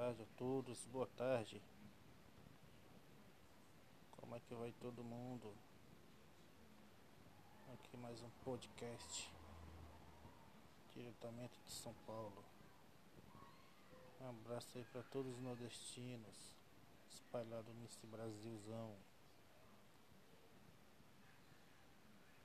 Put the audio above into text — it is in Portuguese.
tarde a todos, boa tarde. Como é que vai todo mundo? Aqui mais um podcast diretamente de São Paulo. Um abraço aí para todos os nordestinos espalhados nesse Brasilzão.